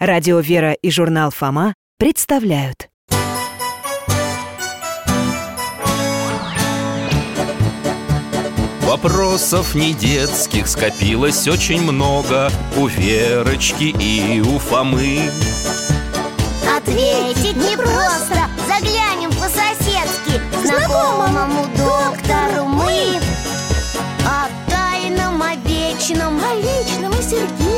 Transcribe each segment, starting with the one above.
Радио «Вера» и журнал «Фома» представляют. Вопросов не детских скопилось очень много У Верочки и у Фомы. Ответить непросто Заглянем по-соседски к Знакомому доктору мы. О тайном, о вечном О личном и сердечном,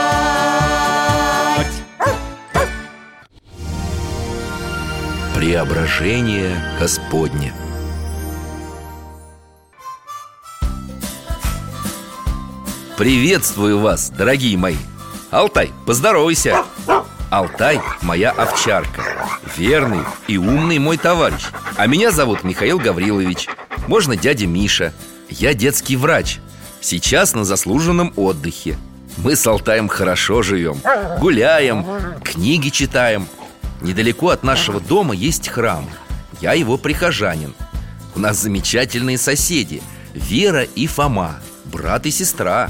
Преображение Господне. Приветствую вас, дорогие мои. Алтай, поздоровайся. Алтай – моя овчарка. Верный и умный мой товарищ. А меня зовут Михаил Гаврилович. Можно дядя Миша. Я детский врач. Сейчас на заслуженном отдыхе. Мы с Алтаем хорошо живем. Гуляем, книги читаем Недалеко от нашего дома есть храм. Я его прихожанин. У нас замечательные соседи Вера и Фома Брат и сестра.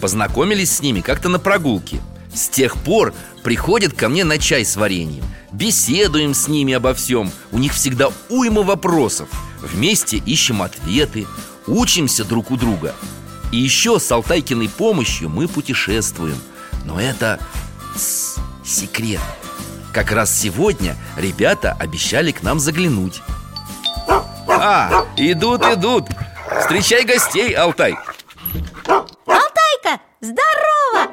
Познакомились с ними как-то на прогулке. С тех пор приходят ко мне на чай с вареньем. Беседуем с ними обо всем. У них всегда уйма вопросов. Вместе ищем ответы Учимся друг у друга. И еще с Алтайкиной помощью мы путешествуем. Но это секрет Как раз сегодня ребята обещали к нам заглянуть. А, идут, идут. Встречай гостей, Алтай. Алтайка, здорово!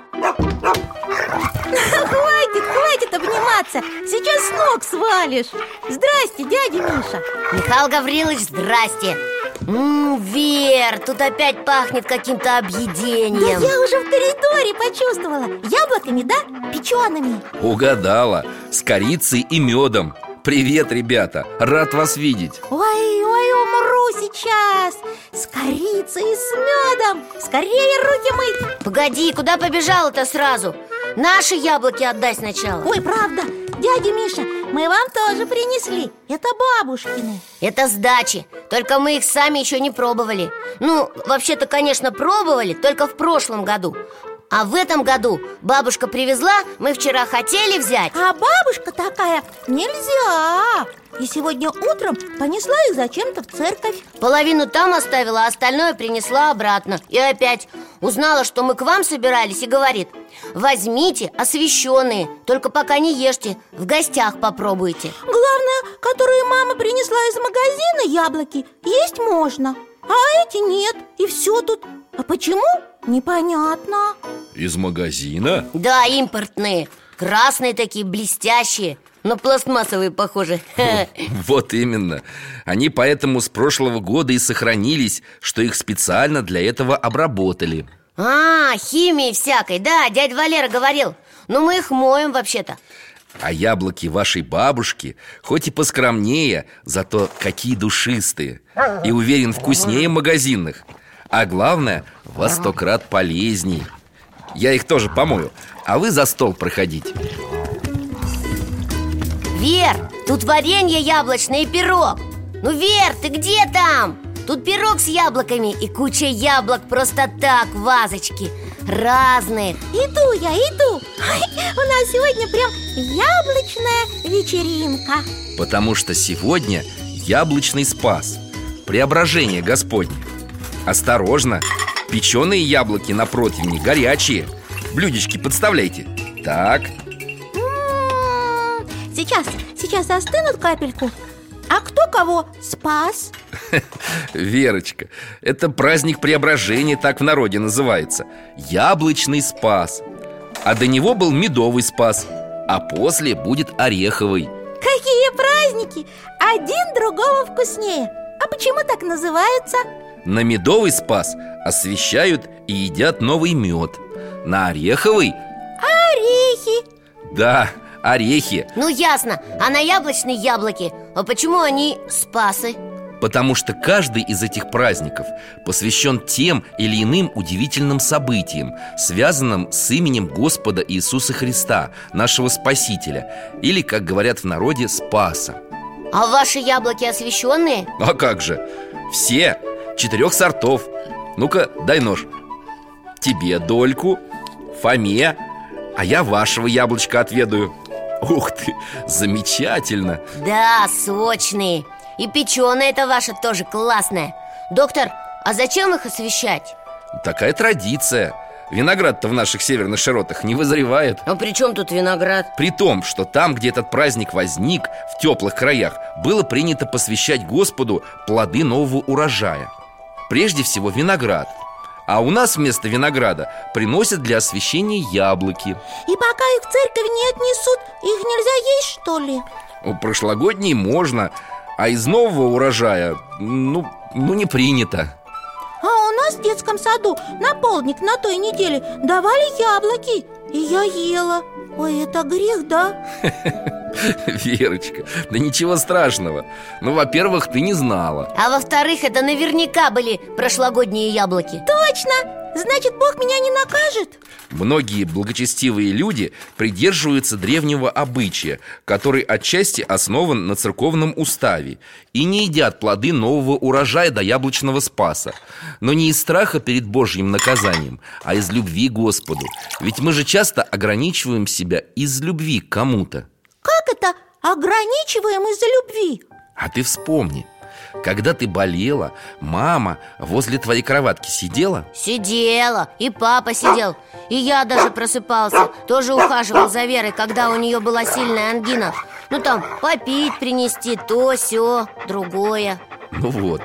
Хватит, хватит обниматься. Сейчас с ног свалишь. Здрасте, дядя Миша. Михаил Гаврилович, здрасте М, Вер, тут опять пахнет каким-то Да объедением я уже в коридоре почувствовала. Яблоками, да? Печеными Угадала, с корицей и медом Привет, ребята, рад вас видеть. Ой, ой, умру сейчас. С корицей и с медом Скорее руки мыть. Погоди, куда побежала-то сразу? Наши яблоки отдай сначала. Ой, правда, дядя Миша, мы вам тоже принесли. Это бабушкины. Это сдачи, только мы их сами еще не пробовали. Ну, вообще-то, конечно, пробовали, только в прошлом году А в этом году бабушка привезла, мы вчера хотели взять. А бабушка такая, нельзя. И сегодня утром понесла их зачем-то в церковь. Половину там оставила, а остальное принесла обратно. И опять узнала, что мы к вам собирались и говорит Возьмите освященные, только пока не ешьте, в гостях попробуйте Главное, которые мама принесла из магазина яблоки, есть можно А эти нет, и все тут. А почему? Непонятно. Из магазина? Да, импортные, красные такие, блестящие. Но пластмассовые, похоже Вот именно. Они поэтому с прошлого года и сохранились Что их специально для этого обработали. А, химии всякой, да, дядя Валера говорил. Но мы их моем вообще-то. А яблоки вашей бабушки Хоть и поскромнее Зато какие душистые. И уверен, вкуснее магазинных А главное, во сто крат полезней. Я их тоже помою. А вы за стол проходите. Вер, тут варенье яблочное и пирог. Ну, Вер, ты где там? Тут пирог с яблоками и куча яблок просто так в вазочке. Разные. Иду я, иду. Ой, У нас сегодня прям яблочная вечеринка. Потому что сегодня яблочный спас. Преображение Господне Осторожно, печеные яблоки на противне горячие. Блюдечки подставляйте. Так, М, Сейчас, сейчас остынут капельку. А кто кого спас? Верочка, это праздник преображения, так в народе называется. Яблочный спас. А до него был медовый спас. А после будет ореховый. Какие праздники! Один другого вкуснее. А почему так называются? На медовый спас освещают и едят новый мед На ореховый, Орехи да, орехи Ну, ясно, а на яблочные яблоки А почему они спасы? Потому что каждый из этих праздников посвящен тем или иным удивительным событиям, связанным с именем Господа Иисуса Христа, нашего Спасителя, или, как говорят в народе, Спаса. А ваши яблоки освященные? А как же? Все, четырех сортов. Ну-ка, дай нож. Тебе дольку, Фоме А я вашего яблочка отведаю. Ух ты, замечательно. Да, сочные. И печеное это ваше тоже классное. Доктор, а зачем их освещать? Такая традиция. Виноград-то в наших северных широтах не вызревает. А при чем тут виноград? При том, что там, где этот праздник возник, в теплых краях Было принято посвящать Господу плоды нового урожая Прежде всего виноград а у нас вместо винограда приносят для освещения яблоки И пока их в церковь не отнесут, их нельзя есть, что ли? У Прошлогодние можно, а из нового урожая, ну, ну не принято А у нас в детском саду на полдник на той неделе давали яблоки И я ела Ой, это грех, да? Верочка, да ничего страшного. Ну, во-первых, ты не знала. А во-вторых, это наверняка были прошлогодние яблоки. Точно! Значит, Бог меня не накажет? Многие благочестивые люди придерживаются древнего обычая Который отчасти основан на церковном уставе И не едят плоды нового урожая до яблочного спаса. Но не из страха перед Божьим наказанием, а из любви к Господу. Ведь мы же часто ограничиваем себя из любви к кому-то Как это ограничиваем из-за любви? А ты вспомни когда ты болела, мама возле твоей кроватки сидела? Сидела, и папа сидел И я даже просыпался Тоже ухаживал за Верой, когда у нее была сильная ангина Ну там, попить принести, то, все, другое Ну вот,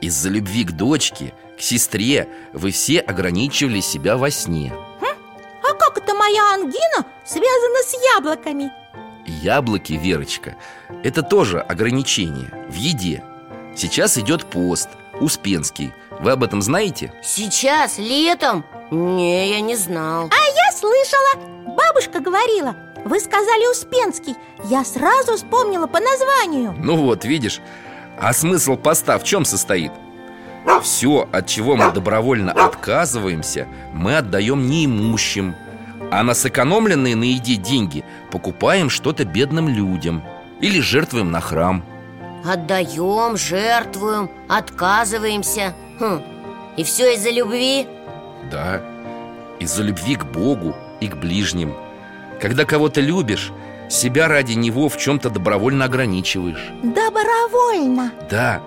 из-за любви к дочке, к сестре Вы все ограничивали себя во сне А как это моя ангина связана с яблоками? Яблоки, Верочка, это тоже ограничение в еде. Сейчас идет пост, Успенский. Вы об этом знаете? Сейчас, летом? Не, я не знал. А я слышала, бабушка говорила Вы сказали Успенский. Я сразу вспомнила по названию. Ну вот, видишь А смысл поста в чем состоит? Все, от чего мы добровольно отказываемся Мы отдаем неимущим А на сэкономленные на еде деньги. Покупаем что-то бедным людям. Или жертвуем на храм. Отдаем, жертвуем, отказываемся. Хм. И все из-за любви? Да, из-за любви к Богу и к ближним. Когда кого-то любишь, себя ради него в чем-то добровольно ограничиваешь. Добровольно? Да,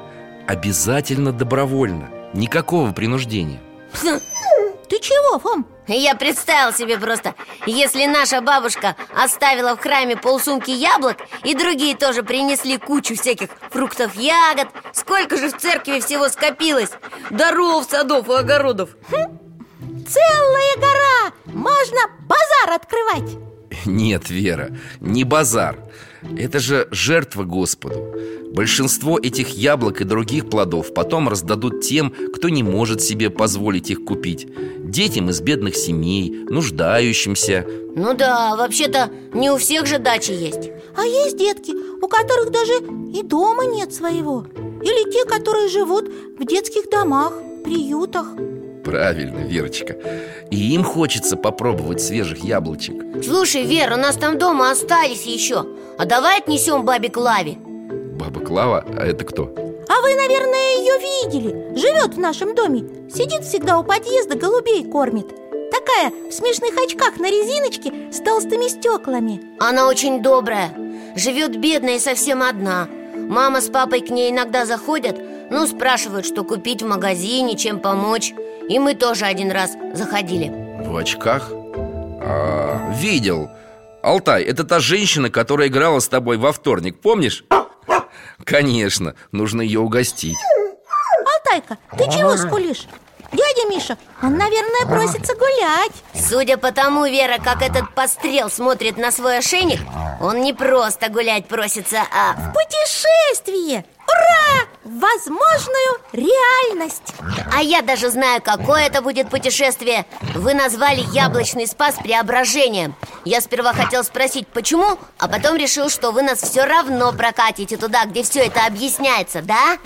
обязательно добровольно. Никакого принуждения. Ты чего, Фом? Я представил себе просто Если наша бабушка оставила в храме полсумки яблок И другие тоже принесли кучу всяких фруктов, ягод Сколько же в церкви всего скопилось? Даров, садов и огородов. Целая гора! Можно базар открывать! Нет, Вера, не базар Это же жертва Господу. Большинство этих яблок и других плодов потом раздадут тем, кто не может себе позволить их купить. Детям из бедных семей, нуждающимся. Ну да, вообще-то не у всех же дачи есть. А есть детки, у которых даже и дома нет своего. Или те, которые живут в детских домах, приютах Правильно, Верочка. И им хочется попробовать свежих яблочек. Слушай, Вера, у нас там дома остались еще. А давай отнесем бабе Клаве Баба Клава, а это кто? А вы, наверное, ее видели. Живет в нашем доме. Сидит всегда у подъезда, голубей кормит. Такая в смешных очках на резиночке с толстыми стеклами Она очень добрая. Живет бедная и совсем одна. Мама с папой к ней иногда заходят Ну, спрашивают, что купить в магазине, чем помочь И мы тоже один раз заходили В очках? А, видел Алтай, это та женщина, которая играла с тобой во вторник, помнишь? Конечно, нужно ее угостить Алтайка, ты чего скулишь? Дядя Миша, он, наверное, просится гулять Судя по тому, Вера, как этот пострел смотрит на свой ошейник Он не просто гулять просится, а... Путешествие! Ура! Возможную реальность! А я даже знаю, какое это будет путешествие. Вы назвали яблочный спас преображением. Я сперва хотел спросить, почему, а потом решил, что вы нас все равно прокатите туда, где все это объясняется, да?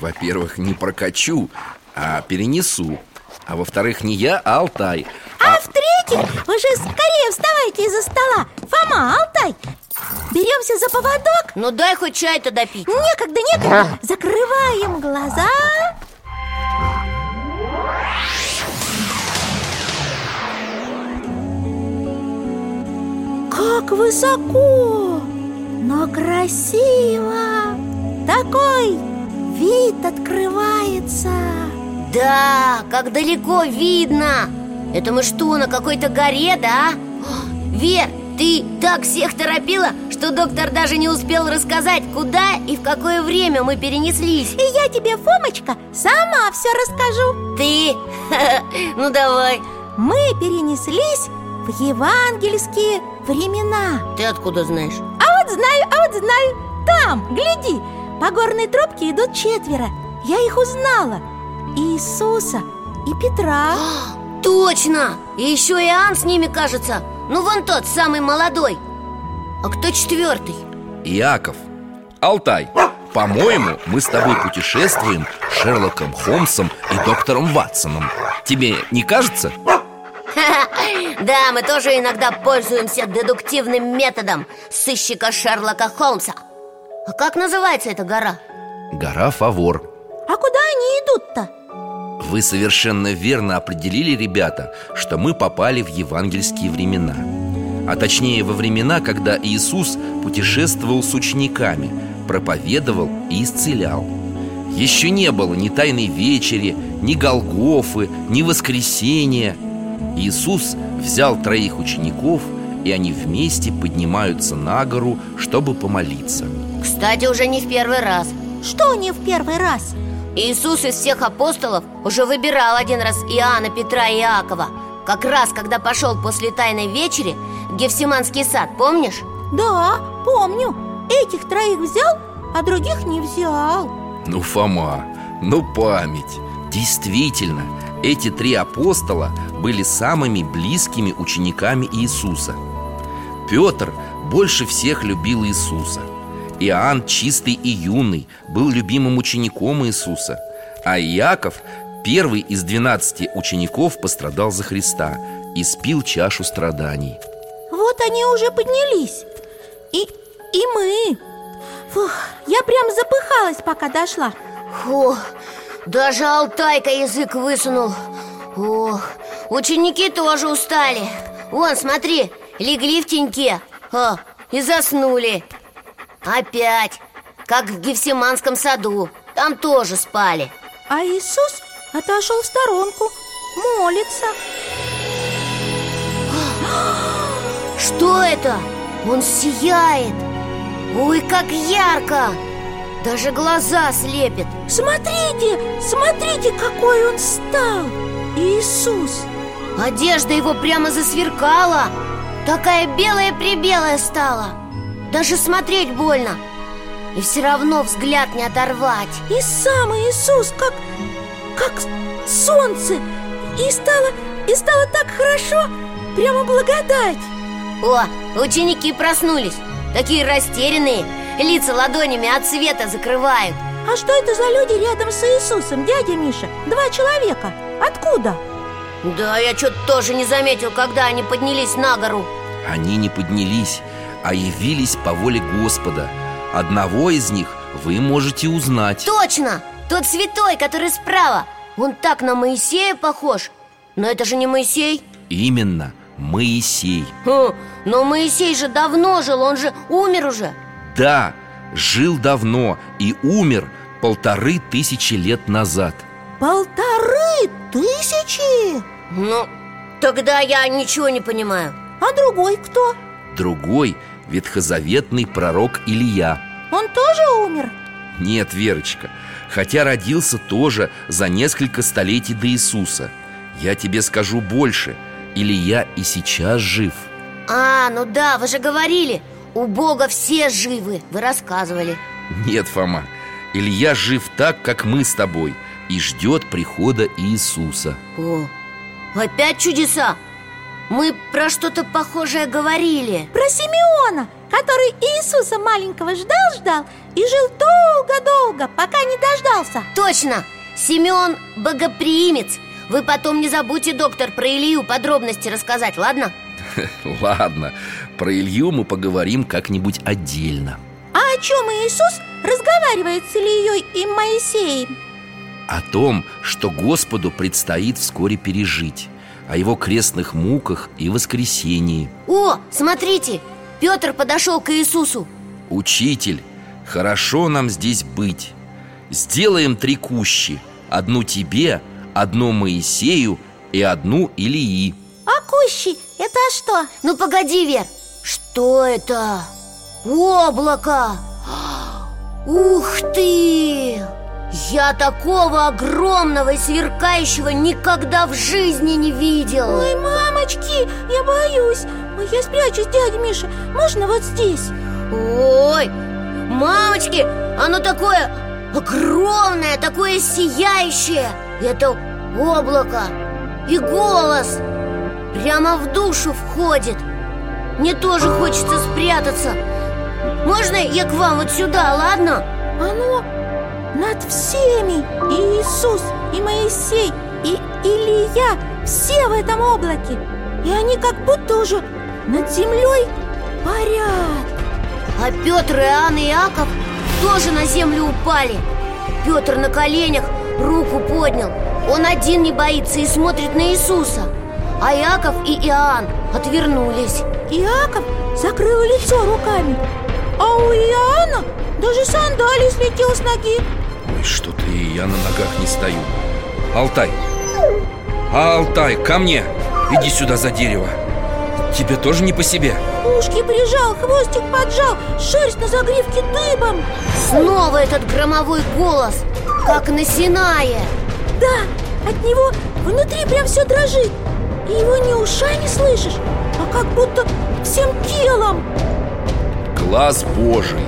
Во-первых, не прокачу, а перенесу. А во-вторых, не я, а Алтай. А, в-третьих, вы же скорее вставайте из-за стола. Фома, Алтай, беремся за поводок. Ну дай хоть чай-то допить Некогда, некогда. Закрываем глаза. Как высоко, но красиво. Такой вид открывается. Да, как далеко видно. Это мы что, на какой-то горе, да? Вер, ты так всех торопила, что доктор даже не успел рассказать, куда и в какое время мы перенеслись. И я тебе, Фомочка, сама все расскажу. Ты? Ну давай. Мы перенеслись в евангельские времена. Ты откуда знаешь? А вот знаю, а вот знаю. Там, гляди, по горной тропке идут четверо. Я их узнала. Иисуса и Петра. Точно! И еще Иоанн с ними, кажется Ну вон тот, самый молодой А кто четвертый? Иаков Алтай, по-моему, мы с тобой путешествуем с Шерлоком Холмсом и доктором Ватсоном Тебе не кажется? Да, мы тоже иногда пользуемся дедуктивным методом сыщика Шерлока Холмса А как называется эта гора? Гора Фавор А куда они идут-то? Вы совершенно верно определили, ребята, что мы попали в евангельские времена. А точнее во времена, когда Иисус путешествовал с учениками Проповедовал и исцелял. Еще не было ни Тайной Вечери, ни Голгофы, ни Воскресения. Иисус взял троих учеников И они вместе поднимаются на гору, чтобы помолиться. Кстати, уже не в первый раз. Что не в первый раз? Иисус из всех апостолов уже выбирал один раз Иоанна, Петра и Иакова. Как раз, когда пошел после Тайной Вечери в Гефсиманский сад, помнишь? Да, помню. Этих троих взял, а других не взял. Ну, Фома, ну память. Действительно, эти три апостола были самыми близкими учениками Иисуса. Петр больше всех любил Иисуса Иоанн, чистый и юный, был любимым учеником Иисуса. А Иаков, первый из двенадцати учеников, пострадал за Христа И спил чашу страданий. Вот они уже поднялись. И, и мы. Фух, я прям запыхалась, пока дошла. Фу, даже Алтайка язык высунул. Ох, ученики тоже устали. Вон, смотри, легли в теньке. А, и заснули Опять, как в Гефсиманском саду. Там тоже спали. А Иисус отошел в сторонку Молится Что это? Он сияет. Ой, как ярко! Даже глаза слепит. Смотрите, смотрите, какой он стал! Иисус! Одежда его прямо засверкала. Такая белая-прибелая стала Даже смотреть больно. И все равно взгляд не оторвать. И сам Иисус, как, как солнце. И стало, и стало так хорошо. Прямо благодать. О, ученики проснулись. Такие растерянные. Лица ладонями от света закрывают. А что это за люди рядом с Иисусом, дядя Миша? Два человека. Откуда? Да, я что-то тоже не заметил, когда они поднялись на гору. Они не поднялись, а явились по воле Господа. Одного из них вы можете узнать. Точно! Тот святой, который справа. Он так на Моисея похож. Но это же не Моисей. Именно, Моисей. Хм, Но Моисей же давно жил, он же умер уже. Да, жил давно и умер полторы тысячи лет назад. Полторы тысячи? Ну, тогда я ничего не понимаю. А другой кто? Другой – ветхозаветный пророк Илья. Он тоже умер? Нет, Верочка, хотя родился тоже за несколько столетий до Иисуса. Я тебе скажу больше, Илья и сейчас жив. А, ну да, вы же говорили У Бога все живы, вы рассказывали. Нет, Фома, Илья жив так, как мы с тобой И ждет прихода Иисуса. О, опять чудеса Мы про что-то похожее говорили Про Симеона, который Иисуса маленького ждал-ждал И жил долго-долго, пока не дождался Точно! Семен богоприимец Вы потом не забудьте, доктор, про Илью подробности рассказать, ладно? Ладно, про Илью мы поговорим как-нибудь отдельно А о чем Иисус разговаривает с Ильей и Моисеем? О том, что Господу предстоит вскоре пережить О его крестных муках и воскресении О, смотрите, Петр подошел к Иисусу Учитель, хорошо нам здесь быть Сделаем три кущи Одну тебе, одну Моисею и одну Илии А кущи – это что? Ну погоди, Вер Что это? Облако Ух ты! Я такого огромного и сверкающего никогда в жизни не видел. Ой, мамочки, я боюсь. Ой, Я спрячусь, дядя Миша. Можно вот здесь? Ой, мамочки, оно такое огромное, такое сияющее. Это облако и голос Прямо в душу входит. Мне тоже хочется спрятаться. Можно я к вам вот сюда, ладно? Оно над всеми. И Иисус, и Моисей, и Илья Все в этом облаке. И они как будто уже над землей парят. А Петр, Иоанн и Иаков тоже на землю упали. Петр на коленях руку поднял. Он один не боится и смотрит на Иисуса. А Иаков и Иоанн отвернулись. Иаков закрыл лицо руками. А у Иоанна даже сандалий слетел с ноги что-то и я на ногах не стою. Алтай, Алтай, ко мне. Иди сюда за дерево. Тебе тоже не по себе? Ушки прижал, хвостик поджал Шерсть на загривке дыбом. Снова этот громовой голос, как на Синае. Да, от него внутри прям все дрожит. И его не ушами слышишь, а как будто всем телом. Глаз Божий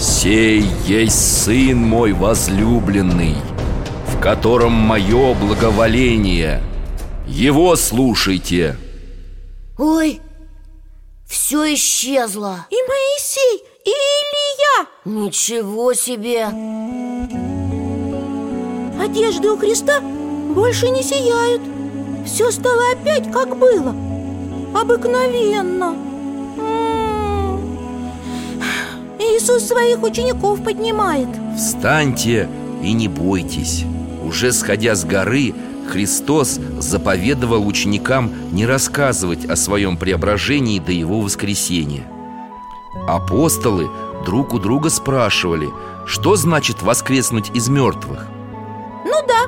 Сей есть Сын мой возлюбленный В котором мое благоволение. Его слушайте Ой, все исчезло. И Моисей, и Илья. Ничего себе. Одежды у Христа больше не сияют. Все стало опять как было. Обыкновенно Иисус своих учеников поднимает. Встаньте и не бойтесь. Уже сходя с горы Христос заповедовал ученикам не рассказывать о своем преображении до его воскресения. Апостолы друг у друга спрашивали, что значит воскреснуть из мертвых? Ну да,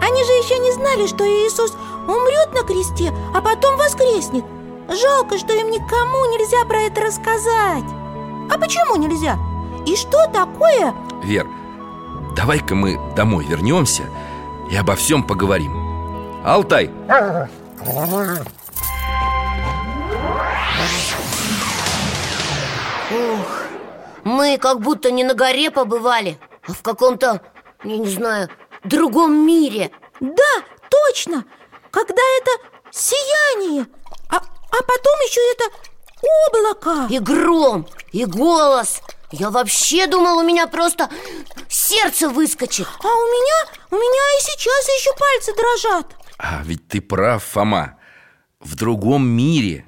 они же еще не знали, что Иисус умрет на кресте, а потом воскреснет. Жалко, что им никому нельзя про это рассказать А почему нельзя? И что такое? Вер, давай-ка мы домой вернемся и обо всем поговорим Алтай, Ух, мы как будто не на горе побывали А в каком-то, я не знаю, другом мире Да, точно! Когда это сияние А, а потом еще это облако! И гром, и голос. Я вообще думал, у меня просто сердце выскочит. А у меня, у меня и сейчас еще пальцы дрожат. А ведь ты прав, Фома. В другом мире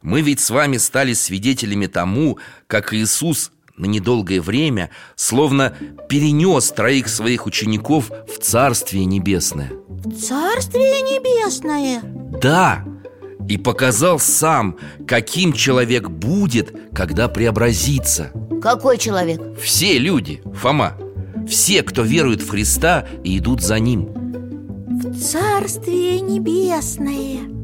Мы ведь с вами стали свидетелями тому, как Иисус на недолгое время Словно перенес троих своих учеников в Царствие Небесное. Царствие небесное? Да, и показал сам, каким человек будет, когда преобразится. Какой человек? Все люди, Фома Все, кто верует в Христа и идут за Ним. Царствие небесное.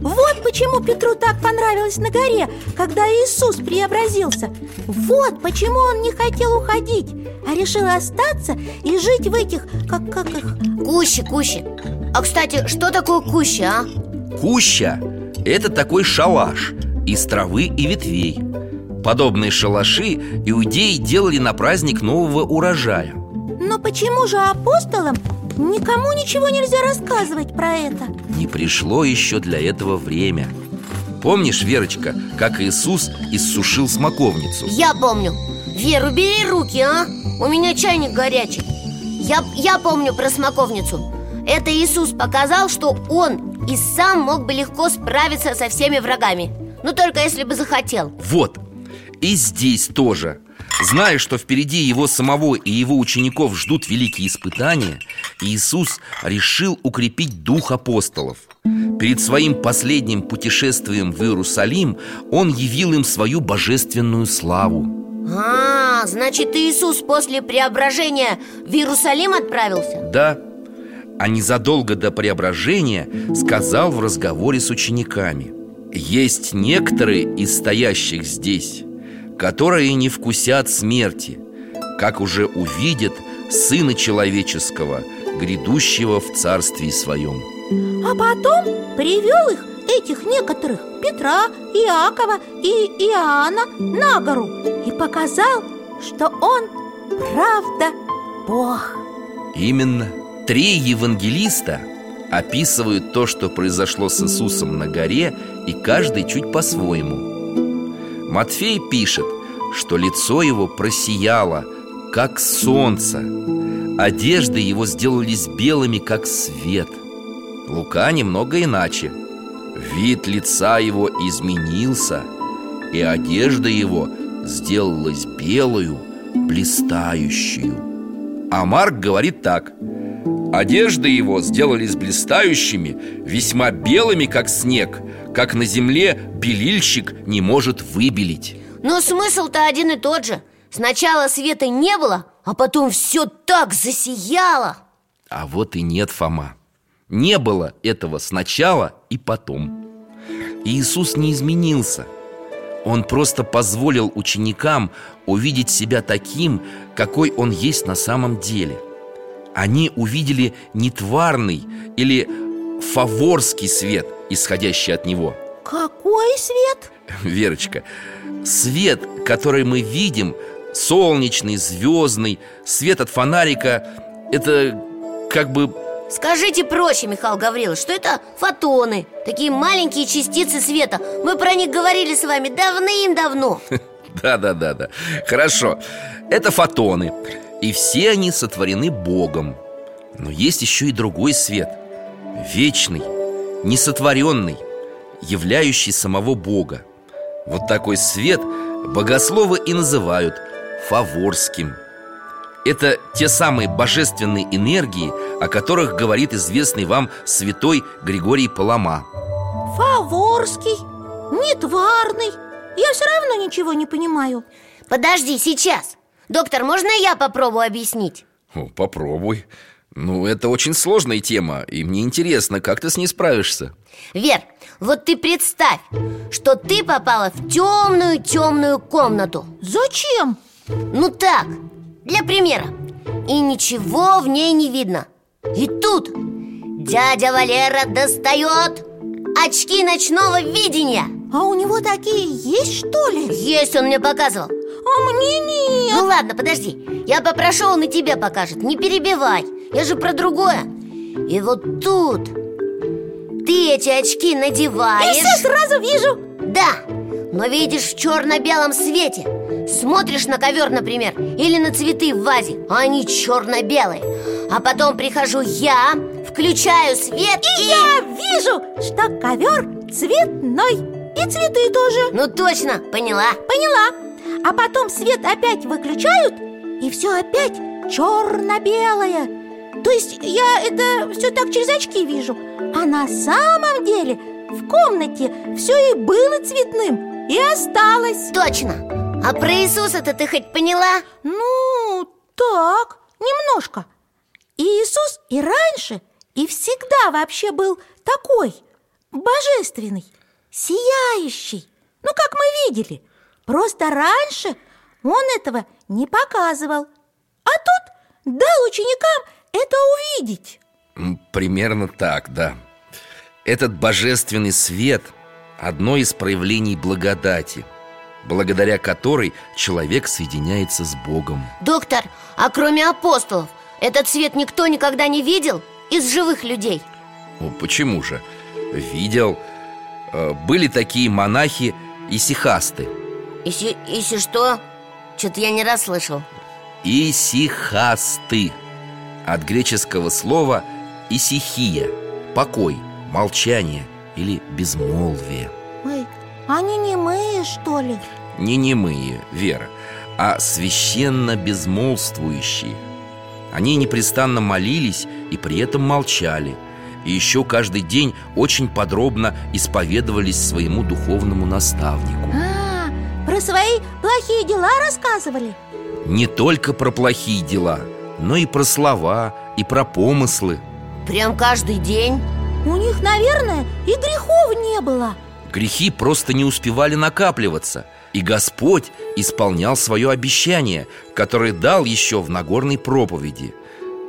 Вот почему Петру так понравилось на горе, когда Иисус преобразился. Вот почему он не хотел уходить, а решил остаться и жить в этих, как, как их, Кущи, кущи А, кстати, что такое кущи, а? Куща – это такой шалаш из травы и ветвей. Подобные шалаши иудеи делали на праздник нового урожая. Но почему же апостолам Никому ничего нельзя рассказывать про это? Не пришло еще для этого время. Помнишь, Верочка, как Иисус иссушил смоковницу? Я помню. Вер, убери руки, а? У меня чайник горячий. Я, я помню про смоковницу. Это Иисус показал, что Он и сам мог бы легко справиться со всеми врагами. Ну только если бы захотел. Вот, и здесь тоже. Зная, что впереди его самого и его учеников ждут великие испытания Иисус решил укрепить дух апостолов. Перед своим последним путешествием в Иерусалим Он явил им свою божественную славу. А, значит Иисус после преображения в Иерусалим отправился? Да, а незадолго до преображения сказал в разговоре с учениками. Есть некоторые из стоящих здесь, которые не вкусят смерти Как уже увидят Сына Человеческого, грядущего в Царстве Своем А потом привел их, этих некоторых Петра, Иакова и Иоанна на гору И показал, что он правда Бог. Именно Три евангелиста описывают то, что произошло с Иисусом на горе И каждый чуть по-своему. Матфей пишет, что лицо его просияло, как солнце. Одежды его сделались белыми, как свет. Лука немного иначе. Вид лица его изменился И одежда его сделалась белую, блистающую. А Марк говорит так Одежды его сделались блистающими, весьма белыми, как снег Как на земле белильщик не может выбелить. Но смысл-то один и тот же. Сначала света не было, а потом все так засияло. А вот и нет, Фома. Не было этого сначала и потом. Иисус не изменился. Он просто позволил ученикам увидеть себя таким, какой Он есть на самом деле Они увидели не тварный или фаворский свет, исходящий от Него. Какой свет? Верочка, свет, который мы видим, солнечный, звездный, свет от фонарика Это как бы Скажите проще, Михаил Гаврилович, что это фотоны Такие маленькие частицы света. Мы про них говорили с вами давным-давно. Да-да-да-да Хорошо. Это фотоны И все они сотворены Богом. Но есть еще и другой свет Вечный, несотворенный Являющий самого Бога. Вот такой свет богословы и называют Фаворским. Это те самые божественные энергии, о которых говорит известный вам святой Григорий Палама. Фаворский, нетварный. Я все равно ничего не понимаю. Подожди, сейчас Доктор, можно я попробую объяснить? О, Попробуй. Ну, это очень сложная тема И мне интересно, как ты с ней справишься? Вер, вот ты представь, что ты попала в темную-темную комнату. Зачем? Ну так, для примера. И ничего в ней не видно. И тут дядя Валера достает очки ночного видения. А у него такие есть, что ли? Есть, он мне показывал А мне нет. Ну ладно, подожди. Я попрошу, он и тебе покажет. Не перебивай, я же про другое. И вот тут Ты эти очки Я надеваешь все сразу вижу. Да, но видишь в черно-белом свете. Смотришь на ковер, например Или на цветы в вазе а Они черно-белые А потом прихожу я Включаю свет и... Я вижу, что ковер цветной. И цветы тоже. Ну точно, поняла. Поняла А потом свет опять выключают И все опять черно-белое То есть я это все так через очки вижу А на самом деле в комнате все и было цветным И осталось. Точно. А про Иисуса-то ты хоть поняла? Ну, так, немножко. И Иисус и раньше, и всегда вообще был такой Божественный, сияющий. Ну, как мы видели Просто раньше он этого не показывал. А тут дал ученикам это увидеть. Примерно так, да. Этот божественный свет – одно из проявлений благодати Благодаря которой человек соединяется с Богом. Доктор, а кроме апостолов Этот свет никто никогда не видел из живых людей? Ну, почему же? Видел. Э, Были такие монахи исихасты Иси, иси что? Что-то я не расслышал Исихасты. От греческого слова исихия Покой, молчание или безмолвие. Ой, они немые, что ли? Не немые, Вера, а священно безмолвствующие. Они непрестанно молились и при этом молчали. И еще каждый день очень подробно исповедовались своему духовному наставнику. А, про свои плохие дела рассказывали? Не только про плохие дела, но и про слова, и про помыслы Прям каждый день? У них, наверное, и грехов не было Грехи просто не успевали накапливаться И Господь исполнял свое обещание, которое дал еще в Нагорной проповеди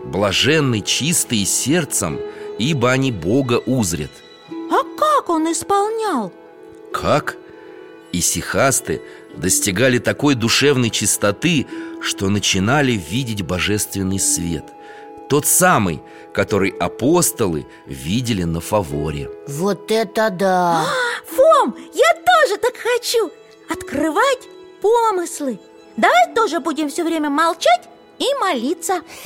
Блаженны чистые сердцем, ибо они Бога узрят А как он исполнял? Как? Исихасты достигали такой душевной чистоты, что начинали видеть божественный свет. Тот самый, который апостолы видели на фаворе. Вот это да! Фом, я тоже так хочу Открывать помыслы. Давай тоже будем все время молчать и молиться.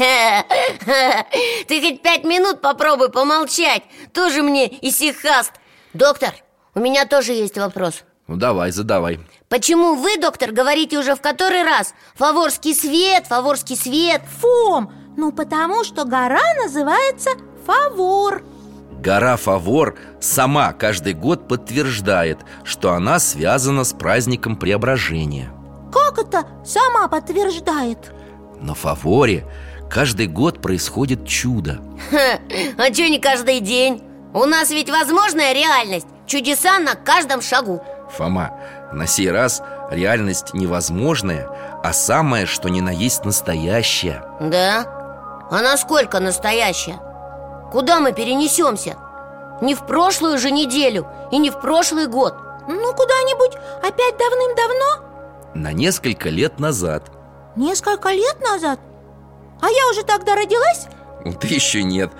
Ты хоть пять минут попробуй помолчать. Тоже мне исихаст Доктор, у меня тоже есть вопрос Ну давай, задавай. Почему вы, доктор, говорите уже в который раз? Фаворский свет, фаворский свет. Фом, ну потому что гора называется Фавор. Гора Фавор сама каждый год подтверждает, что она связана с праздником Преображения. Как это сама подтверждает? На Фаворе каждый год происходит чудо. Ха, А что не каждый день? У нас ведь возможная реальность. Чудеса на каждом шагу Фома, на сей раз реальность невозможная, а самое, что ни на есть настоящее Да? А насколько настоящая? Куда мы перенесемся? Не в прошлую же неделю и не в прошлый год Ну, куда-нибудь опять давным-давно? На несколько лет назад Несколько лет назад? А я уже тогда родилась? Ты еще нет,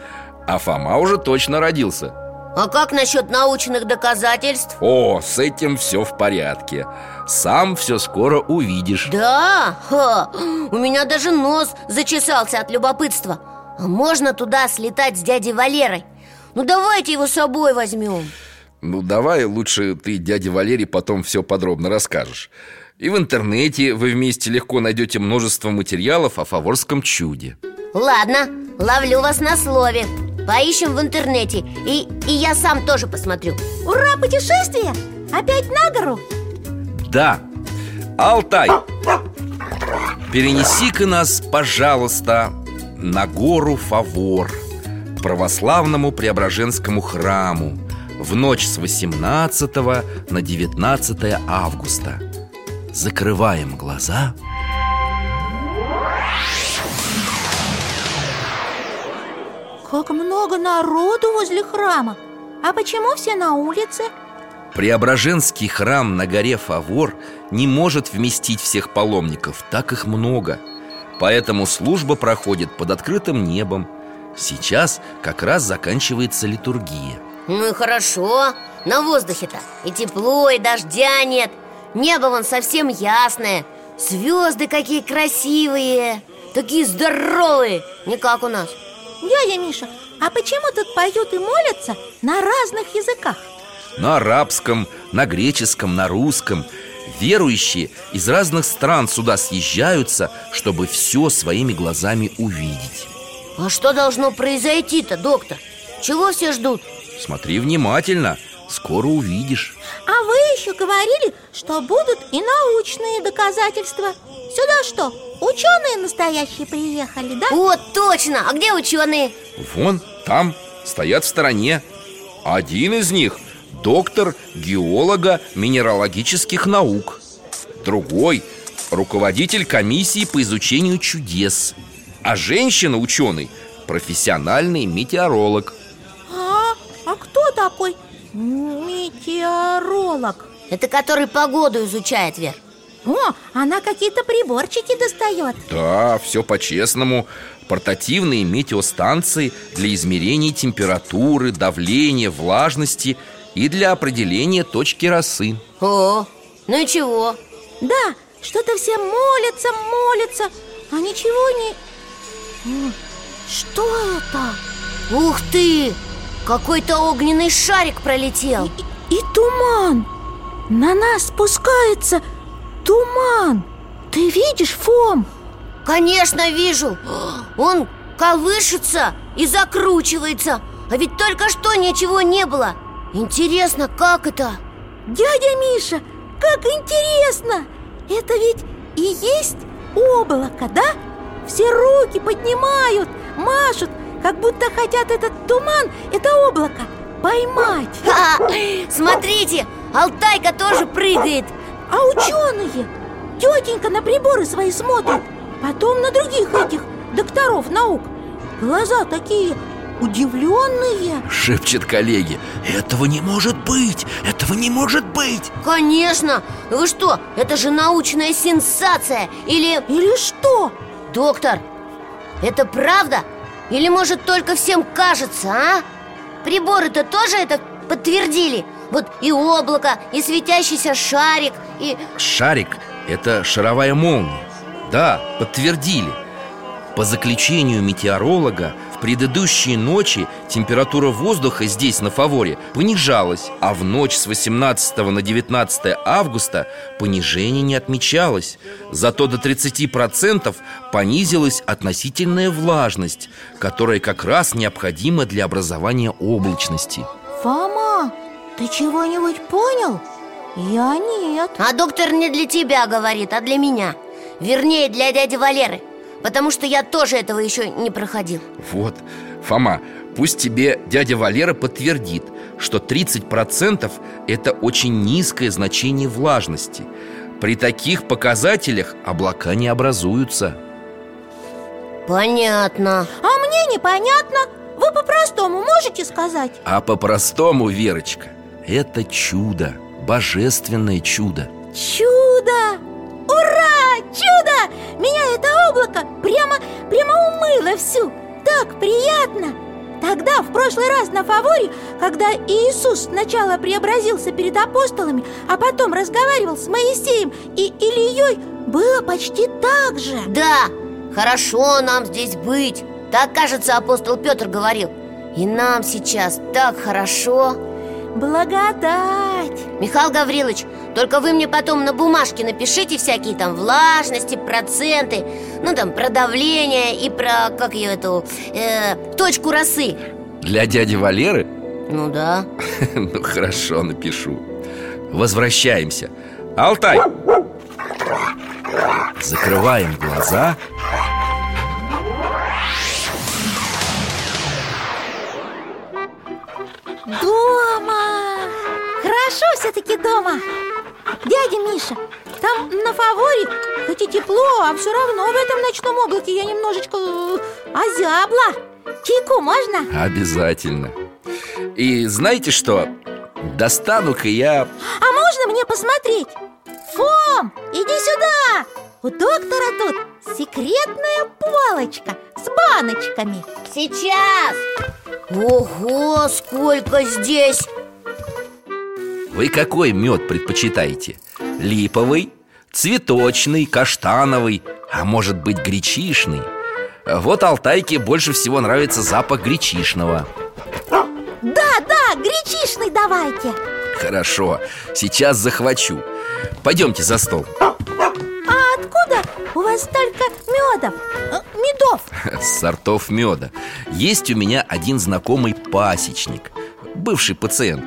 а Фома уже точно родился А как насчет научных доказательств? О, с этим все в порядке. Сам все скоро увидишь. Да? Ха, у меня даже нос зачесался от любопытства. А можно туда слетать с дядей Валерой? Ну давайте его с собой возьмем Ну давай лучше ты дяде Валерий потом все подробно расскажешь. И в интернете вы вместе легко найдете множество материалов о фаворском чуде Ладно, ловлю вас на слове. Поищем в интернете И, и я сам тоже посмотрю. Ура, путешествие! Опять на гору? Да, Алтай Перенеси-ка нас, пожалуйста, на гору Фавор К православному Преображенскому храму В ночь с 18 на 19 августа. Закрываем глаза Как много народу возле храма. А почему все на улице? Преображенский храм на горе Фавор не может вместить всех паломников, так их много. Поэтому служба проходит под открытым небом. Сейчас как раз заканчивается литургия. Ну и хорошо, на воздухе-то И тепло, и дождя нет. Небо вон совсем ясное. Звезды какие красивые Такие здоровые. Не как у нас Дядя Миша, а почему тут поют и молятся на разных языках? На арабском, на греческом, на русском Верующие из разных стран сюда съезжаются, чтобы все своими глазами увидеть А что должно произойти-то, доктор? Чего все ждут? Смотри внимательно, скоро увидишь. А вы еще говорили, что будут и научные доказательства. Сюда что, ученые настоящие приехали, да? Вот точно! А где ученые? Вон, там, стоят в стороне. Один из них – доктор геолога минералогических наук. Другой – руководитель комиссии по изучению чудес. А женщина-ученый – профессиональный метеоролог. А, а кто такой метеоролог? Это который погоду изучает, Вер О, она какие-то приборчики достает Да, все по-честному Портативные метеостанции для измерения температуры, давления, влажности И для определения точки росы О, ну и чего? Да, что-то все молятся, молятся А ничего не... Что это? Ух ты! Какой-то огненный шарик пролетел И, и туман На нас спускается туман Ты видишь, Фом? Конечно, вижу Он колышется и закручивается А ведь только что ничего не было Интересно, как это? Дядя Миша, как интересно! Это ведь и есть облако, да? Все руки поднимают, машут, как будто хотят этот туман, это облако поймать Ха! Смотрите, Алтайка тоже прыгает А ученые? Тетенька на приборы свои смотрит Потом на других этих докторов наук Глаза такие удивленные Шепчет коллеги Этого не может быть! Этого не может быть! Конечно! Вы что, это же научная сенсация Или... Или что? Доктор, это правда? Или может только всем кажется, а? Приборы-то тоже это подтвердили? Вот и облако, и светящийся шарик, и... Шарик – это шаровая молния. Да, подтвердили. По заключению метеоролога предыдущие ночи температура воздуха здесь, на Фаворе, понижалась А в ночь с 18 на 19 августа понижение не отмечалось. Зато до 30% понизилась относительная влажность Которая как раз необходима для образования облачности. Фома, ты чего-нибудь понял? Я нет. А доктор не для тебя говорит, а для меня. Вернее, для дяди Валеры Потому что я тоже этого еще не проходил Вот, Фома, пусть тебе дядя Валера подтвердит, что 30% это очень низкое значение влажности. При таких показателях облака не образуются. Понятно А мне непонятно Вы по-простому можете сказать? А по-простому, Верочка, это чудо, божественное чудо. Чудо! Чудо! Меня это облако прямо, прямо умыло всю. Так приятно! Тогда, в прошлый раз на Фаворе, когда Иисус сначала преобразился перед апостолами, а потом разговаривал с Моисеем и Ильей, было почти так же. Да, хорошо нам здесь быть. Так, кажется, апостол Петр говорил. И нам сейчас так хорошо Благодать! Михаил Гаврилович, только вы мне потом на бумажке напишите всякие там влажности, проценты Ну там про давление и про, как ее эту, э, точку росы Для дяди Валеры? Ну да Ну хорошо, напишу. Возвращаемся. Алтай! Закрываем глаза Хорошо все-таки дома Дядя Миша, там на фаворе хоть и тепло, а все равно в этом ночном облаке я немножечко э, озябла Чайку можно? Обязательно И знаете что? Достану-ка я А можно мне посмотреть? Фом, иди сюда! У доктора тут секретная полочка с баночками Сейчас Ого, сколько здесь Вы какой мед предпочитаете? Липовый, цветочный, каштановый, а может быть гречишный? Вот Алтайке больше всего нравится запах гречишного Да, да, гречишный давайте Хорошо, сейчас захвачу Пойдемте за стол А откуда у вас столько медов? Э, Медов? Сортов меда Есть у меня один знакомый пасечник Бывший пациент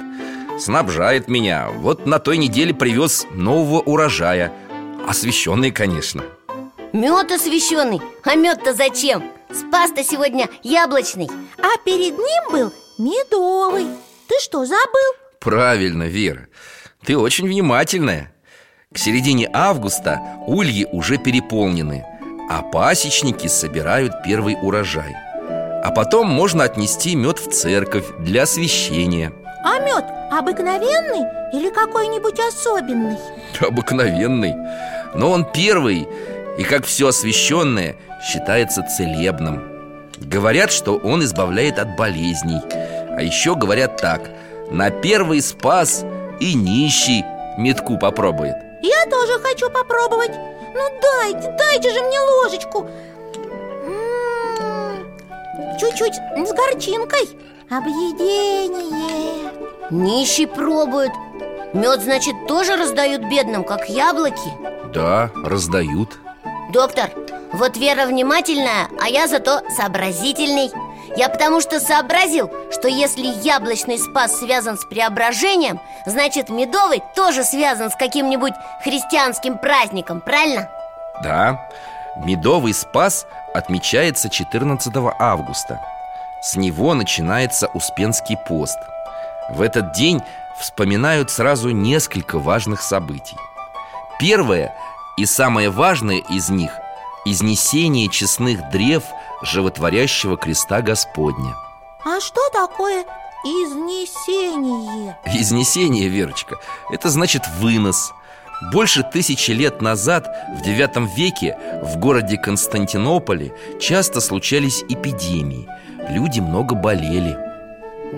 Снабжает меня. Вот на той неделе привез нового урожая. Освещенный, конечно. Мед освещенный, а мед-то зачем? Спас-то сегодня яблочный. А перед ним был медовый. Ты что, забыл? Правильно, Вера. Ты очень внимательная. К середине августа ульи уже переполнены А пасечники собирают первый урожай. А потом можно отнести мед в церковь для освящения А мед обыкновенный или какой-нибудь особенный? Обыкновенный. Но он первый, и как все освященное, считается целебным. Говорят, что он избавляет от болезней. А еще говорят так. На первый спас и нищий метку попробует Я тоже хочу попробовать. Ну дайте, дайте же мне ложечку. М-м-м. Чуть-чуть с горчинкой Объедение. Нищий пробует. Мед, значит, тоже раздают бедным, как яблоки? Да, раздают. Доктор, вот Вера внимательная, а я зато сообразительный. Я потому что сообразил, что если яблочный спас связан с преображением Значит, медовый тоже связан с каким-нибудь христианским праздником, правильно? Да, медовый спас отмечается 14 августа С него начинается Успенский пост. В этот день вспоминают сразу несколько важных событий. Первое и самое важное из них – изнесение честных древ животворящего креста Господня. А что такое изнесение? Изнесение, Верочка, это значит вынос. Больше тысячи лет назад, в IX веке, в городе Константинополе часто случались эпидемии Люди много болели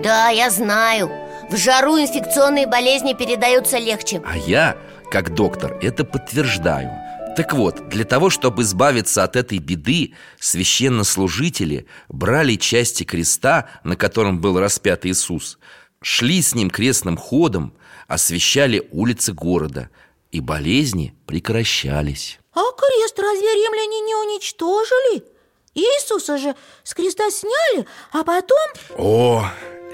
Да, я знаю В жару инфекционные болезни передаются легче А я, как доктор, это подтверждаю так вот, для того, чтобы избавиться от этой беды, священнослужители брали части креста, на котором был распят Иисус, шли с ним крестным ходом, освещали улицы города, и болезни прекращались. А крест разве римляне не уничтожили? Иисуса же с креста сняли, а потом... О,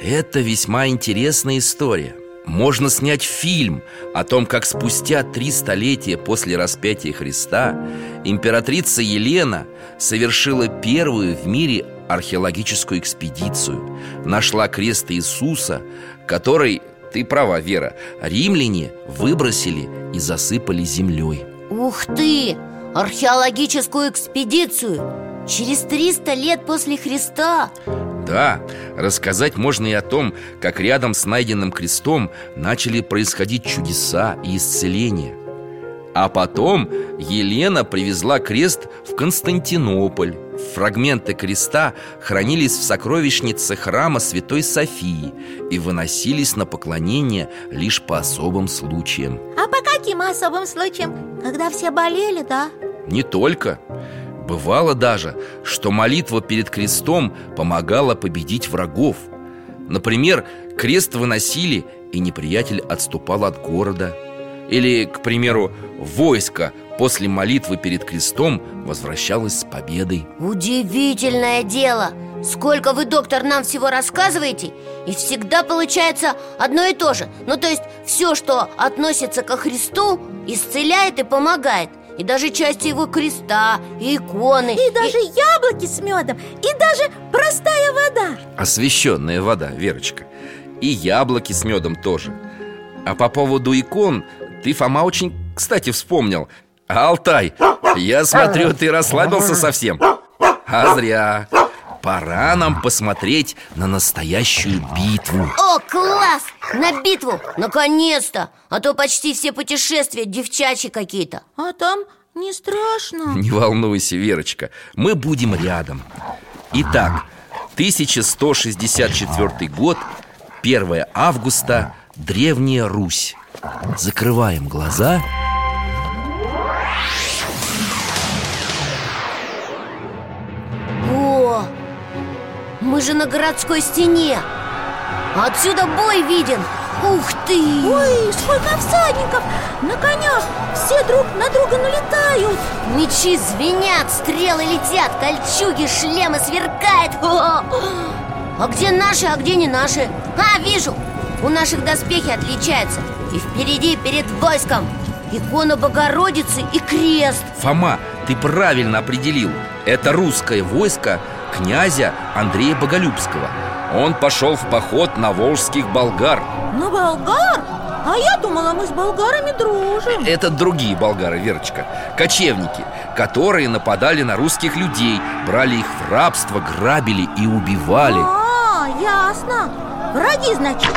это весьма интересная история можно снять фильм о том, как спустя три столетия после распятия Христа императрица Елена совершила первую в мире археологическую экспедицию Нашла крест Иисуса, который, ты права, Вера, римляне выбросили и засыпали землей Ух ты! Археологическую экспедицию! Через 300 лет после Христа. Да, рассказать можно и о том, как рядом с найденным крестом начали происходить чудеса и исцеления. А потом Елена привезла крест в Константинополь. Фрагменты креста хранились в сокровищнице храма Святой Софии И выносились на поклонение лишь по особым случаям. А по каким особым случаям? Когда все болели, да? Не только Бывало даже, что молитва перед крестом помогала победить врагов. Например, крест выносили, и неприятель отступал от города. Или, к примеру, войско после молитвы перед крестом возвращалось с победой. Удивительное дело! Сколько вы, доктор, нам всего рассказываете И всегда получается одно и то же. Ну, то есть все, что относится ко Христу, исцеляет и помогает и даже части его креста, и иконы И даже и... яблоки с медом, и даже простая вода. Освященная вода, Верочка. И яблоки с медом тоже. А по поводу икон ты, Фома, очень кстати вспомнил. Алтай, я смотрю, ты расслабился совсем. А зря Пора нам посмотреть на настоящую битву О, класс! На битву! Наконец-то! А то почти все путешествия девчачьи какие-то А там не страшно Не волнуйся, Верочка, мы будем рядом Итак, 1164 год, 1 августа, Древняя Русь Закрываем глаза О, мы же на городской стене Отсюда бой виден Ух ты! Ой, сколько всадников! На конях! Все друг на друга налетают! Мечи звенят, стрелы летят, кольчуги, шлемы сверкают О! А где наши, а где не наши? А, вижу! У наших доспехи отличаются И впереди, перед войском Икона Богородицы и крест Фома, ты правильно определил Это русское войско князя Андрея Боголюбского. Он пошел в поход на волжских болгар. На болгар? А я думала, мы с болгарами дружим. Это другие болгары, Верочка. Кочевники, которые нападали на русских людей Брали их в рабство, грабили и убивали. А, ясно. Враги, значит.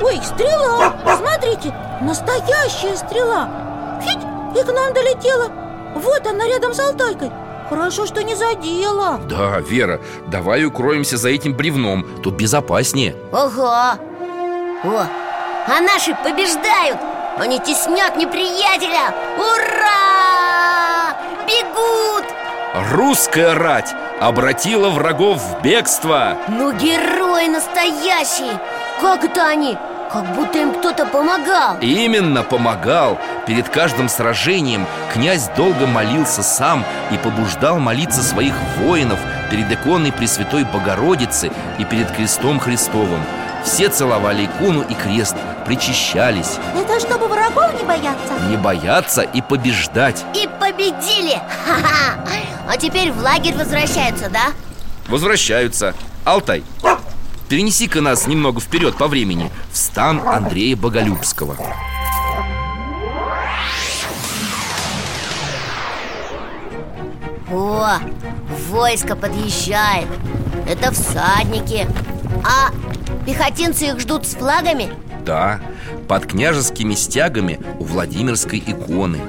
Ой, стрела! Смотрите, настоящая стрела. Фить, и к нам долетела. Вот она рядом с Алтайкой Хорошо, что не задела Да, Вера, давай укроемся за этим бревном Тут безопаснее Ага О, а наши побеждают Они теснят неприятеля Ура! Бегут! Русская рать обратила врагов в бегство Ну, герои настоящие Как это они? Как будто им кто-то помогал Именно помогал Перед каждым сражением князь долго молился сам И побуждал молиться своих воинов Перед иконой Пресвятой Богородицы и перед крестом Христовым Все целовали икону и крест, причащались Это чтобы врагов не бояться? Не бояться и побеждать И победили! Ха-ха! А теперь в лагерь возвращаются, да? Возвращаются Алтай, перенеси-ка нас немного вперед по времени. В стан Андрея Боголюбского. О, войско подъезжает. Это всадники. А пехотинцы их ждут с флагами? Да, под княжескими стягами у Владимирской иконы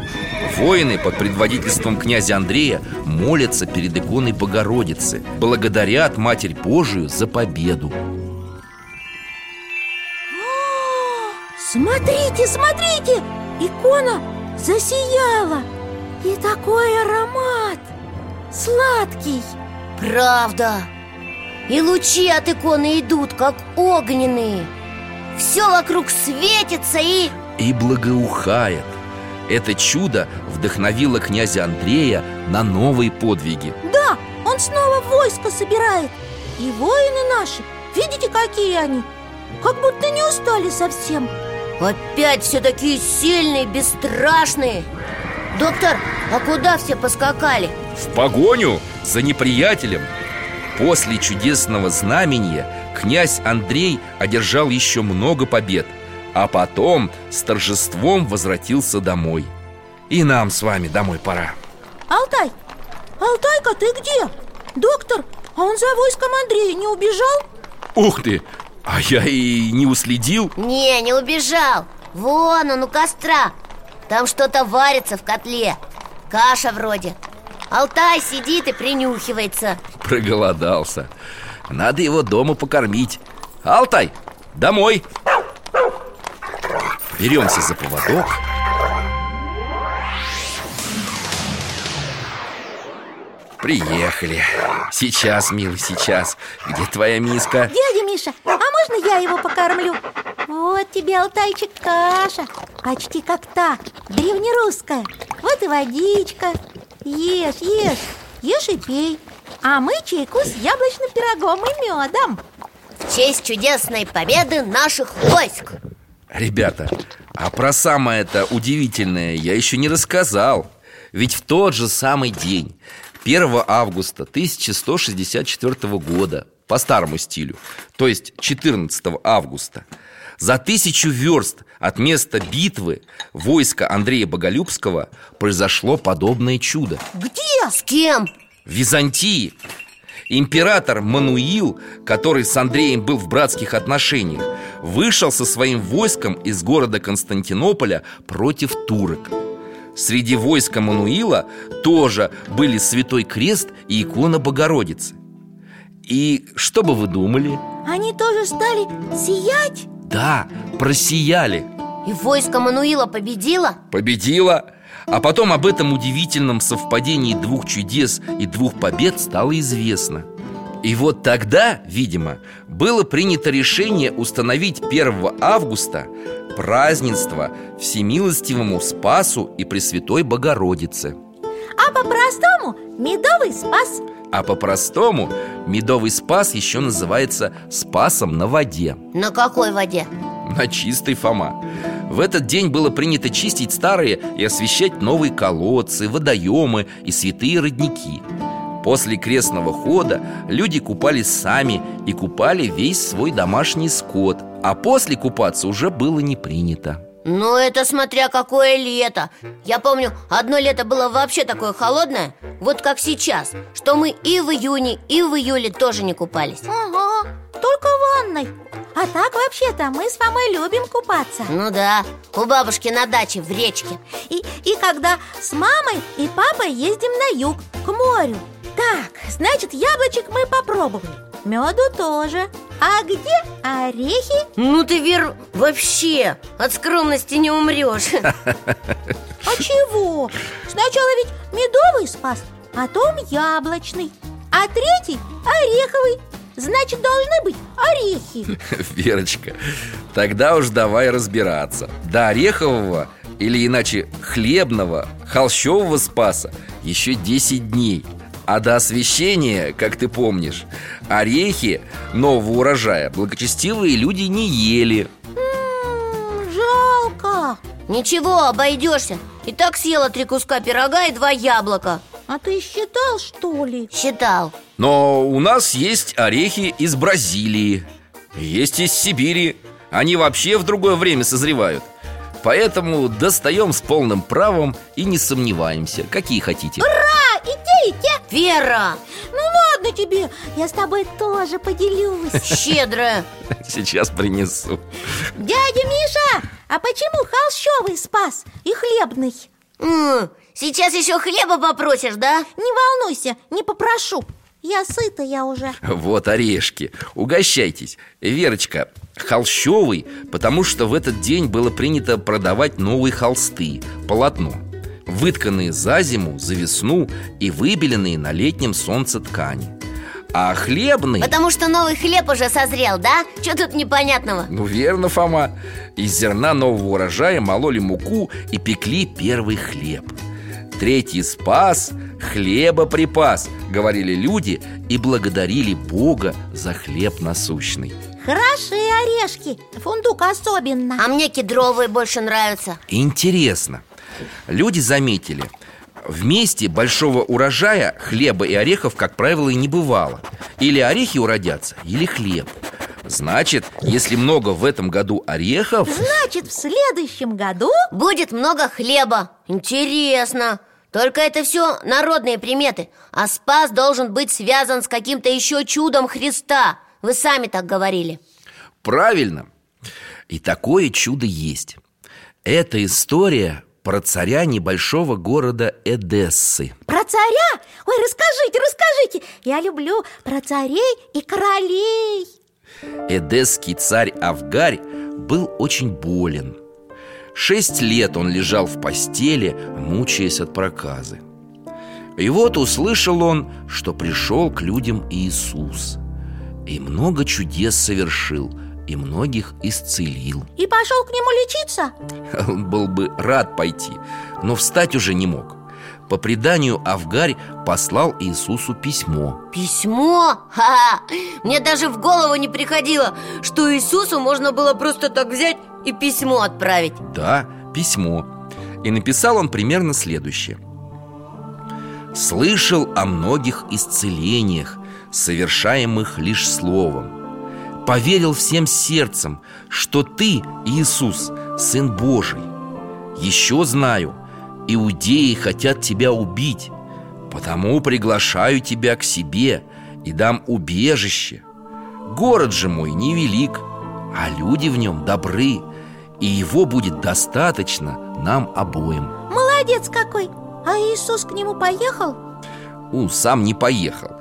Воины под предводительством князя Андрея молятся перед иконой Богородицы Благодарят Матерь Божию за победу. Смотрите, смотрите! Икона засияла. И такой аромат Сладкий. Правда. И лучи от иконы идут, как огненные. Все вокруг светится и... И благоухает Это чудо вдохновило князя Андрея на новые подвиги. Да, он снова войско собирает. И воины наши, видите, какие они? Как будто не устали совсем. Опять все такие сильные, бесстрашные. Доктор, а куда все поскакали? В погоню за неприятелем. После чудесного знамения князь Андрей одержал еще много побед А потом с торжеством возвратился домой. И нам с вами домой пора. Алтай, Алтайка, ты где? Доктор, а он за войском Андрея не убежал? Ух ты! А я и не уследил. Не, не убежал. Вон он у костра. Там что-то варится в котле. Каша вроде. Алтай сидит и принюхивается. Проголодался. Надо его дома покормить. Алтай, домой Беремся за поводок. Приехали. Сейчас, милый, сейчас. Где твоя миска? Дядя Миша, а можно я его покормлю? Вот тебе, Алтайчик, каша. Почти как та, древнерусская. Вот и водичка. Ешь, ешь, ешь и пей. А мы чайку с яблочным пирогом и медом. В честь чудесной победы наших войск Ребята, а про самое это удивительное я еще не рассказал Ведь в тот же самый день 1 августа 1164 года По старому стилю То есть 14 августа За тысячу верст от места битвы Войска Андрея Боголюбского Произошло подобное чудо Где? С кем? В Византии Император Мануил, который с Андреем был в братских отношениях Вышел со своим войском из города Константинополя против турок Среди войска Мануила тоже были Святой Крест и икона Богородицы И что бы вы думали? Они тоже стали сиять? Да, просияли И войско Мануила победило? Победила А потом об этом удивительном совпадении двух чудес и двух побед стало известно. И вот тогда, видимо, было принято решение установить 1 августа празднество Всемилостивому Спасу и Пресвятой Богородице. А по-простому медовый спас. А по-простому медовый спас еще называется спасом на воде. На какой воде? На чистой Фома В этот день было принято чистить старые и освещать новые колодцы, водоемы и святые родники. После крестного хода люди купались сами и купали весь свой домашний скот А после купаться уже было не принято. Ну, это смотря какое лето. Я помню, одно лето было вообще такое холодное Вот как сейчас Что мы и в июне, и в июле тоже не купались. Ага, только в ванной. А так вообще-то мы с мамой любим купаться. Ну да, у бабушки на даче в речке. И, и когда с мамой и папой ездим на юг, к морю. Так, значит, яблочек мы попробовали. Меду тоже. А где орехи? Ну ты, Вер, вообще от скромности не умрешь А чего? Сначала ведь медовый спас, потом яблочный А третий ореховый Значит, должны быть орехи. Верочка, тогда уж давай разбираться. До орехового или иначе хлебного, холщового спаса еще 10 дней. А до освещения, как ты помнишь, орехи нового урожая благочестивые люди не ели. Жалко. Ничего, обойдешься. И так съела три куска пирога и два яблока А ты считал, что ли? Считал. Но у нас есть орехи из Бразилии Есть из Сибири. Они вообще в другое время созревают. Поэтому достаем с полным правом и не сомневаемся Какие хотите. А, и те, и те Вера, Ну ладно тебе, я с тобой тоже поделюсь. Щедрая. Сейчас принесу. Дядя Миша, а почему холщовый спас и хлебный? Сейчас еще хлеба попросишь, да? Не волнуйся, не попрошу. Я сыта я уже. Вот орешки, угощайтесь. Верочка, холщовый, потому что в этот день было принято продавать новые холсты, полотно. Вытканные за зиму, за весну и выбеленные на летнем солнце ткани. А хлебный... Потому что новый хлеб уже созрел, да? Что тут непонятного? Ну верно, Фома. Из зерна нового урожая мололи муку и пекли первый хлеб Третий спас, хлеба припас Говорили люди и благодарили Бога за хлеб насущный. Хорошие орешки, фундук особенно. А мне кедровые больше нравятся. Интересно. Люди заметили Вместе большого урожая хлеба и орехов, как правило, и не бывало. Или орехи уродятся, или хлеб. Значит, если много в этом году орехов Значит, в следующем году Будет много хлеба. Интересно Только это все народные приметы А спас должен быть связан с каким-то еще чудом Христа. Вы сами так говорили. Правильно. И такое чудо есть. Это история про царя небольшого города Эдессы. Про царя? Ой, расскажите, расскажите. Я люблю про царей и королей. Эдесский царь Авгарь был очень болен Шесть лет он лежал в постели, мучаясь от проказы И вот услышал он, что пришел к людям Иисус И много чудес совершил, и многих исцелил И пошел к нему лечиться? Он был бы рад пойти, но встать уже не мог По преданию Авгарь послал Иисусу письмо Письмо? Ха-ха! Мне даже в голову не приходило Что Иисусу можно было просто так взять и письмо отправить. Да, письмо. И написал он примерно следующее. Слышал о многих исцелениях, совершаемых лишь словом. Поверил всем сердцем, что ты, Иисус, Сын Божий. Еще знаю, иудеи хотят тебя убить Потому приглашаю тебя к себе и дам убежище. Город же мой невелик, а люди в нем добры И его будет достаточно нам обоим Молодец какой! А Иисус к нему поехал? Он сам не поехал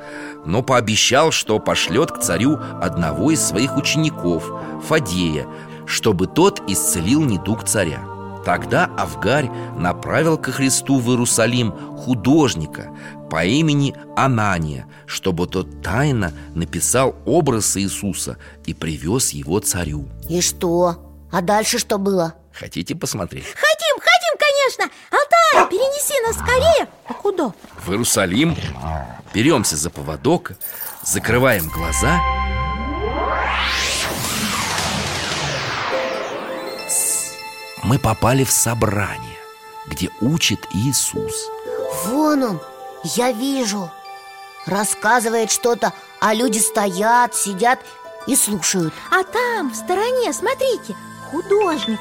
Но пообещал, что пошлет к царю одного из своих учеников Фадея Чтобы тот исцелил недуг царя Тогда Авгарь направил ко Христу в Иерусалим художника по имени Анания Чтобы тот тайно написал образ Иисуса и привез его царю И что? А дальше что было? Хотите посмотреть? Хотим, хотим, конечно Алтай, перенеси нас скорее А куда? В Иерусалим Беремся за поводок Закрываем глаза. Мы попали в собрание Где учит Иисус Вон он, я вижу Рассказывает что-то, а люди стоят, сидят и слушают А там, в стороне, смотрите, художник.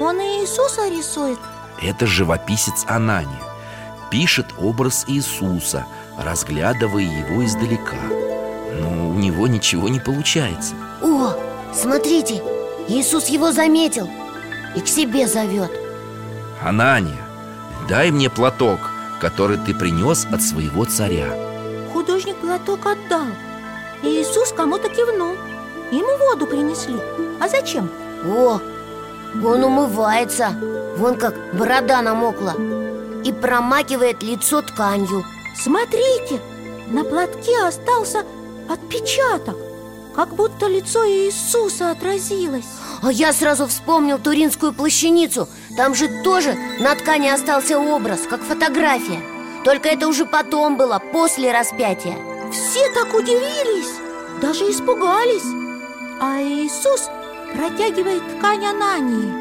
Он и Иисуса рисует. Это живописец Анания. Пишет образ Иисуса Разглядывая его издалека. Но у него ничего не получается. О, Смотрите, Иисус его заметил и к себе зовет. Анания, дай мне платок, который ты принес от своего царя. Художник платок отдал. И Иисус кому-то кивнул. Ему воду принесли. А зачем? О, он умывается. Вон как борода намокла. И промакивает лицо тканью. Смотрите, на платке остался отпечаток Как будто лицо Иисуса отразилось. А я сразу вспомнил Туринскую плащаницу. Там же тоже на ткани остался образ, как фотография. Только это уже потом было, после распятия. Все так удивились, даже испугались. А Иисус протягивает ткань Анании.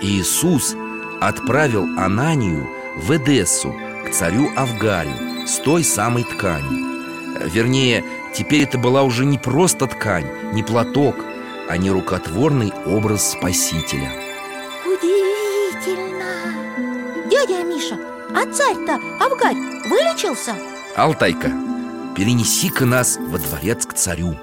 Иисус отправил Ананию в Эдессу к царю Авгарию с той самой тканью. Вернее, теперь это была уже не просто ткань, не платок, а не рукотворный образ Спасителя. Удивительно! Дядя Миша, а царь-то Авгарь вылечился? Алтайка, перенеси-ка нас во дворец к царю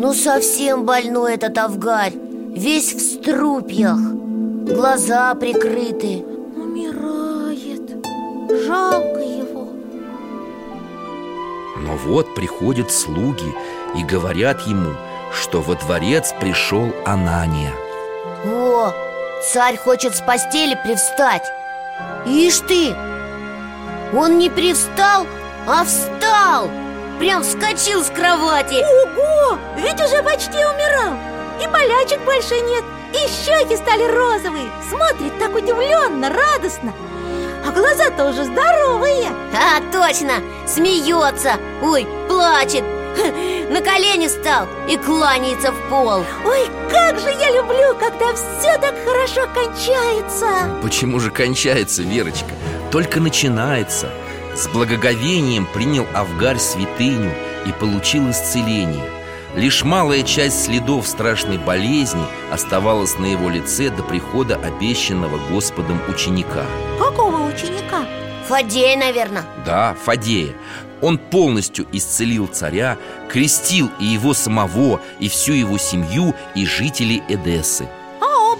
ну совсем больной этот Авгарь Весь в струпьях. Глаза прикрыты. Умирает. Жалко его. Но вот приходят слуги и говорят ему, что во дворец пришел Анания. О, царь хочет с постели привстать. Ишь ты! Он не привстал, а встал Прям вскочил с кровати. Ого! Ведь уже почти умирал. И болячек больше нет И щеки стали розовые. Смотрит так удивленно, радостно. А глаза-то уже здоровые. А, точно, смеется. Ой, плачет. На колени встал и кланяется в пол. Ой, как же я люблю, когда все так хорошо кончается. Почему же кончается, Верочка? Только начинается С благоговением принял Авгарь святыню и получил исцеление. Лишь малая часть следов страшной болезни оставалась на его лице до прихода обещанного Господом ученика. Какого ученика? Фадей, наверное Да, Фадея. Он полностью исцелил царя, крестил и его самого, и всю его семью, и жителей Эдессы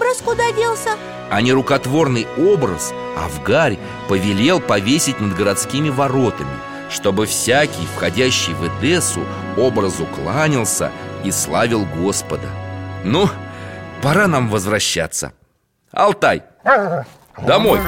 образ куда делся? а нерукотворный образ Авгарь повелел повесить над городскими воротами, чтобы всякий, входящий в Эдессу, образу кланялся и славил Господа. Ну, пора нам возвращаться. Алтай, домой!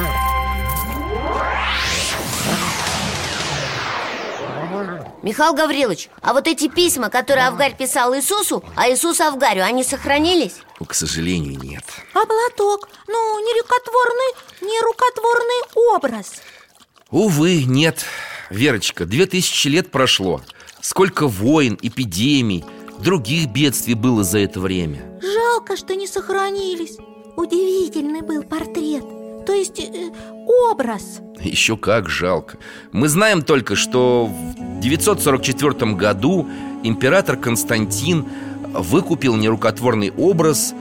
Михаил Гаврилович, а вот эти письма, которые Авгарь писал Иисусу, а Иисус Авгарю, они сохранились? Ну, К сожалению, нет. А платок? Ну, не рукотворный, не рукотворный образ Увы, нет. Верочка, две тысячи лет прошло. Сколько войн, эпидемий, других бедствий было за это время. Жалко, что не сохранились Удивительный был портрет То есть э, образ Еще как жалко Мы знаем только, что в 944 году император Константин выкупил нерукотворный образ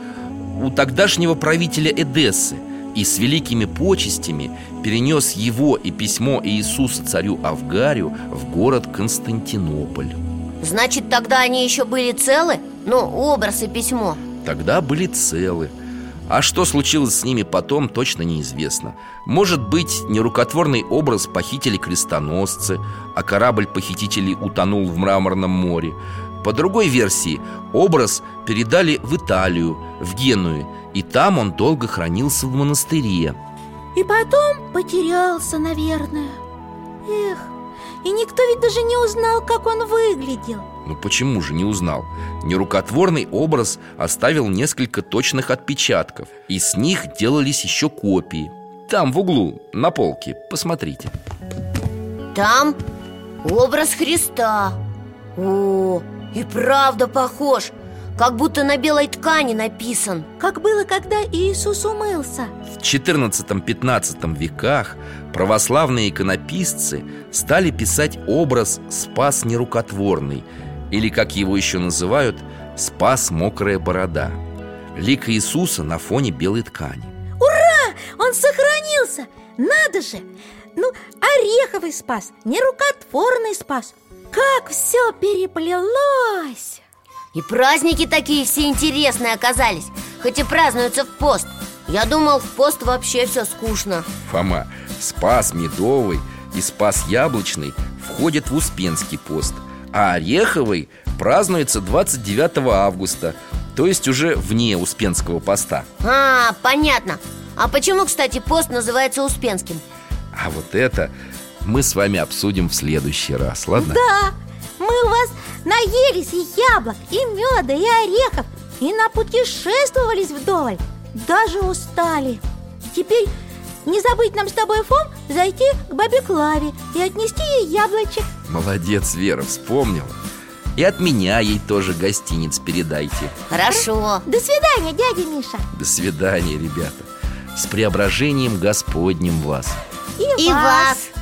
у тогдашнего правителя Эдессы и с великими почестями перенес его и письмо Иисуса царю Авгарию в город Константинополь. Значит, тогда они еще были целы? Ну, образ и письмо Тогда были целы. А что случилось с ними потом, точно неизвестно. Может быть, нерукотворный образ похитили крестоносцы, а корабль похитителей утонул в мраморном море. По другой версии, образ передали в Италию, в Геную, и там он долго хранился в монастыре. И потом потерялся, наверное Эх, и никто ведь даже не узнал, как он выглядел Ну почему же не узнал? Нерукотворный образ оставил несколько точных отпечатков И с них делались еще копии. Там в углу, на полке, посмотрите. Там образ Христа. О, и правда похож. Как будто на белой ткани написан. Как было, когда Иисус умылся. В XIV-XV веках православные иконописцы стали писать образ «Спас нерукотворный» или, как его еще называют, «Спас мокрая борода» Лик Иисуса на фоне белой ткани. Он сохранился! надо же! Ну, ореховый спас, нерукотворный спас. Как все переплелось! И праздники такие все интересные оказались. Хоть и празднуются в пост. Я думал, в пост вообще все скучно. Фома, Спас Медовый и Спас Яблочный входят в Успенский пост А Ореховый празднуется 29 августа То есть уже вне Успенского поста А, понятно А почему, кстати, пост называется Успенским? А вот это мы с вами обсудим в следующий раз, ладно? Да, мы у вас наелись и яблок, и меда, и орехов И напутешествовались вдоволь Даже устали Теперь не забыть нам с тобой, Фом, зайти к бабе Клаве И отнести ей яблочек. Молодец, Вера, вспомнила. И от меня ей тоже гостиниц передайте. Хорошо. До свидания, дядя Миша. До свидания, ребята. С преображением Господним вас. И вас. В